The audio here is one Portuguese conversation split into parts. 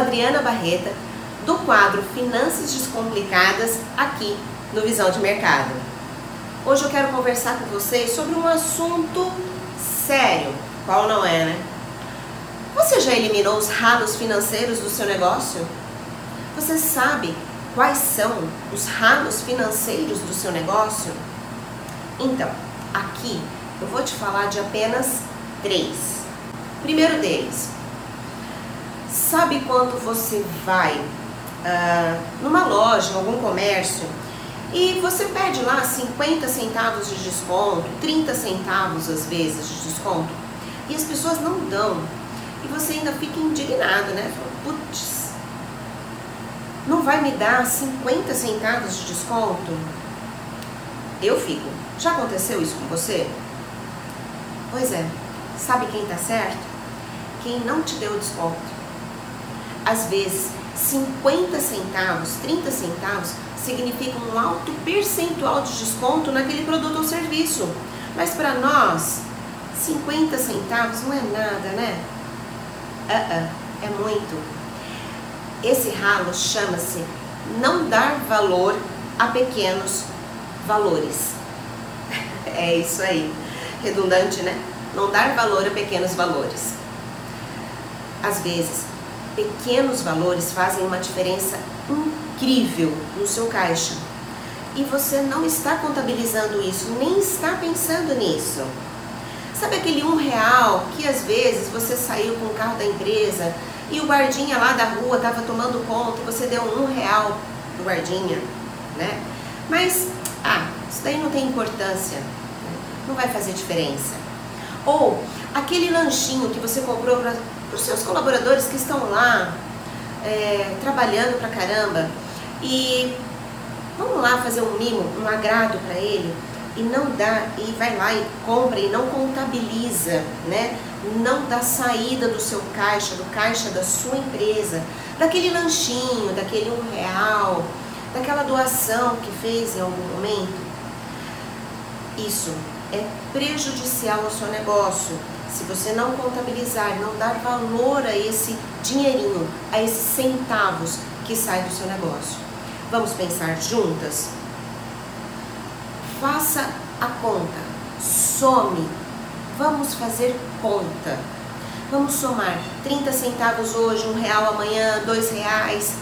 Adriana Barreta, do quadro Finanças Descomplicadas, aqui no Visão de Mercado. Hoje eu quero conversar com vocês sobre um assunto sério, qual não é, né? Você já eliminou os ralos financeiros do seu negócio? Você sabe quais são os ralos financeiros do seu negócio? Então, aqui eu vou te falar de apenas três. Primeiro deles, sabe quando você vai uh, numa loja, em algum comércio, e você pede lá 50 centavos de desconto, 30 centavos às vezes de desconto, e as pessoas não dão, e você ainda fica indignado, né? Putz, não vai me dar 50 centavos de desconto? Eu fico. Já aconteceu isso com você? Pois é. Sabe quem tá certo? Quem não te deu desconto. Às vezes, 50 centavos, 30 centavos significa um alto percentual de desconto naquele produto ou serviço. Mas para nós, 50 centavos não é nada, né? Uh -uh, é muito. Esse ralo chama-se não dar valor a pequenos valores. É isso aí. Redundante, né? Não dar valor a pequenos valores. Às vezes, pequenos valores fazem uma diferença incrível no seu caixa. E você não está contabilizando isso, nem está pensando nisso. Sabe aquele um real que às vezes você saiu com o carro da empresa e o guardinha lá da rua estava tomando conta e você deu um real pro guardinha, né? Mas, ah, isso daí não tem importância, né? não vai fazer diferença. Ou aquele lanchinho que você comprou para os seus colaboradores que estão lá é, trabalhando pra caramba e vamos lá fazer um mimo, um agrado para ele e não dá e vai lá e compra e não contabiliza, né? Não dá saída do seu caixa, do caixa da sua empresa, daquele lanchinho, daquele um real, daquela doação que fez em algum momento. Isso é prejudicial ao seu negócio. Se você não contabilizar, não dar valor a esse dinheirinho, a esses centavos que sai do seu negócio. Vamos pensar juntas? Faça a conta, some, vamos fazer conta. Vamos somar 30 centavos hoje, um real amanhã, dois reais,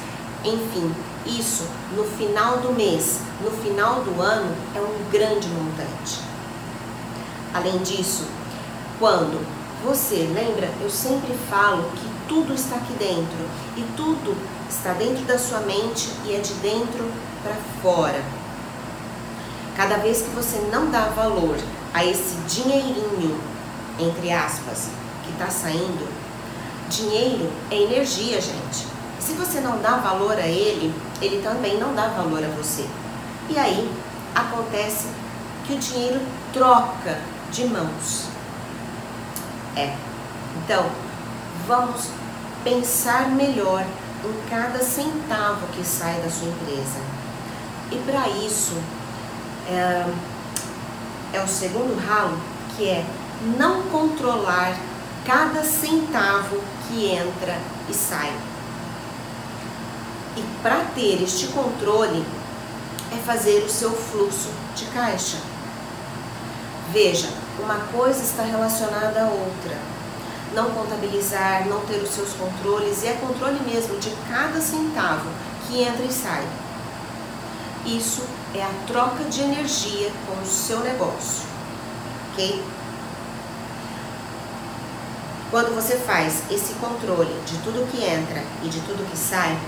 enfim, isso no final do mês, no final do ano, é um grande montante. Além disso, quando você, lembra, eu sempre falo que tudo está aqui dentro e tudo está dentro da sua mente e é de dentro para fora. Cada vez que você não dá valor a esse dinheirinho, entre aspas, que está saindo, dinheiro é energia, gente. Se você não dá valor a ele, ele também não dá valor a você. E aí acontece que o dinheiro troca de mãos. É. Então, vamos pensar melhor em cada centavo que sai da sua empresa. E para isso, é, é o segundo ralo, que é não controlar cada centavo que entra e sai. E para ter este controle, é fazer o seu fluxo de caixa. Veja, uma coisa está relacionada à outra. Não contabilizar, não ter os seus controles, e é controle mesmo de cada centavo que entra e sai. Isso é a troca de energia com o seu negócio, ok? Quando você faz esse controle de tudo que entra e de tudo que sai,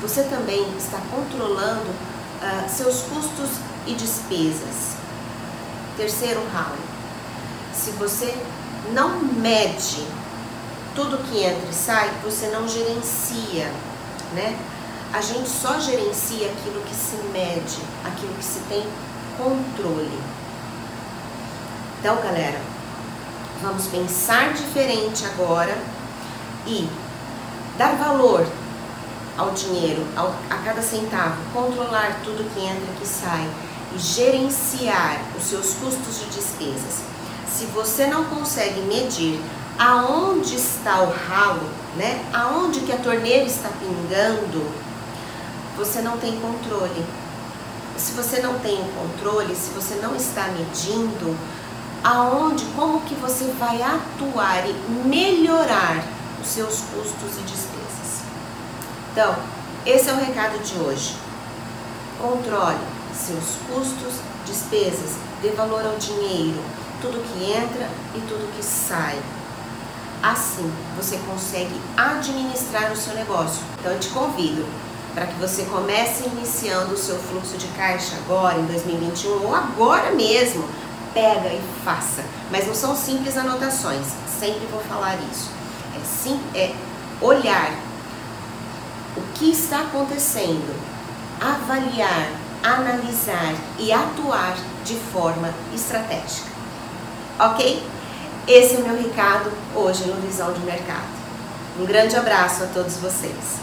você também está controlando uh, seus custos e despesas. Terceiro ralo, se você não mede tudo que entra e sai, você não gerencia, né? A gente só gerencia aquilo que se mede, aquilo que se tem controle. Então, galera, vamos pensar diferente agora e dar valor ao dinheiro, ao, a cada centavo, controlar tudo que entra e que sai e gerenciar os seus custos de despesas. Se você não consegue medir aonde está o ralo né? Aonde que a torneira está pingando, você não tem controle. Se você não tem o controle, se você não está medindo, aonde, como que você vai atuar e melhorar os seus custos e despesas. Então, esse é o recado de hoje. Controle seus custos, despesas, dê valor ao dinheiro, tudo que entra e tudo que sai. Assim, você consegue administrar o seu negócio. Então, eu te convido para que você comece iniciando o seu fluxo de caixa agora, em 2021, ou agora mesmo. Pega e faça. Mas não são simples anotações, sempre vou falar isso. É, sim, é olhar o que está acontecendo, avaliar, analisar e atuar de forma estratégica. Ok? Esse é o meu recado hoje no Visão de Mercado. Um grande abraço a todos vocês.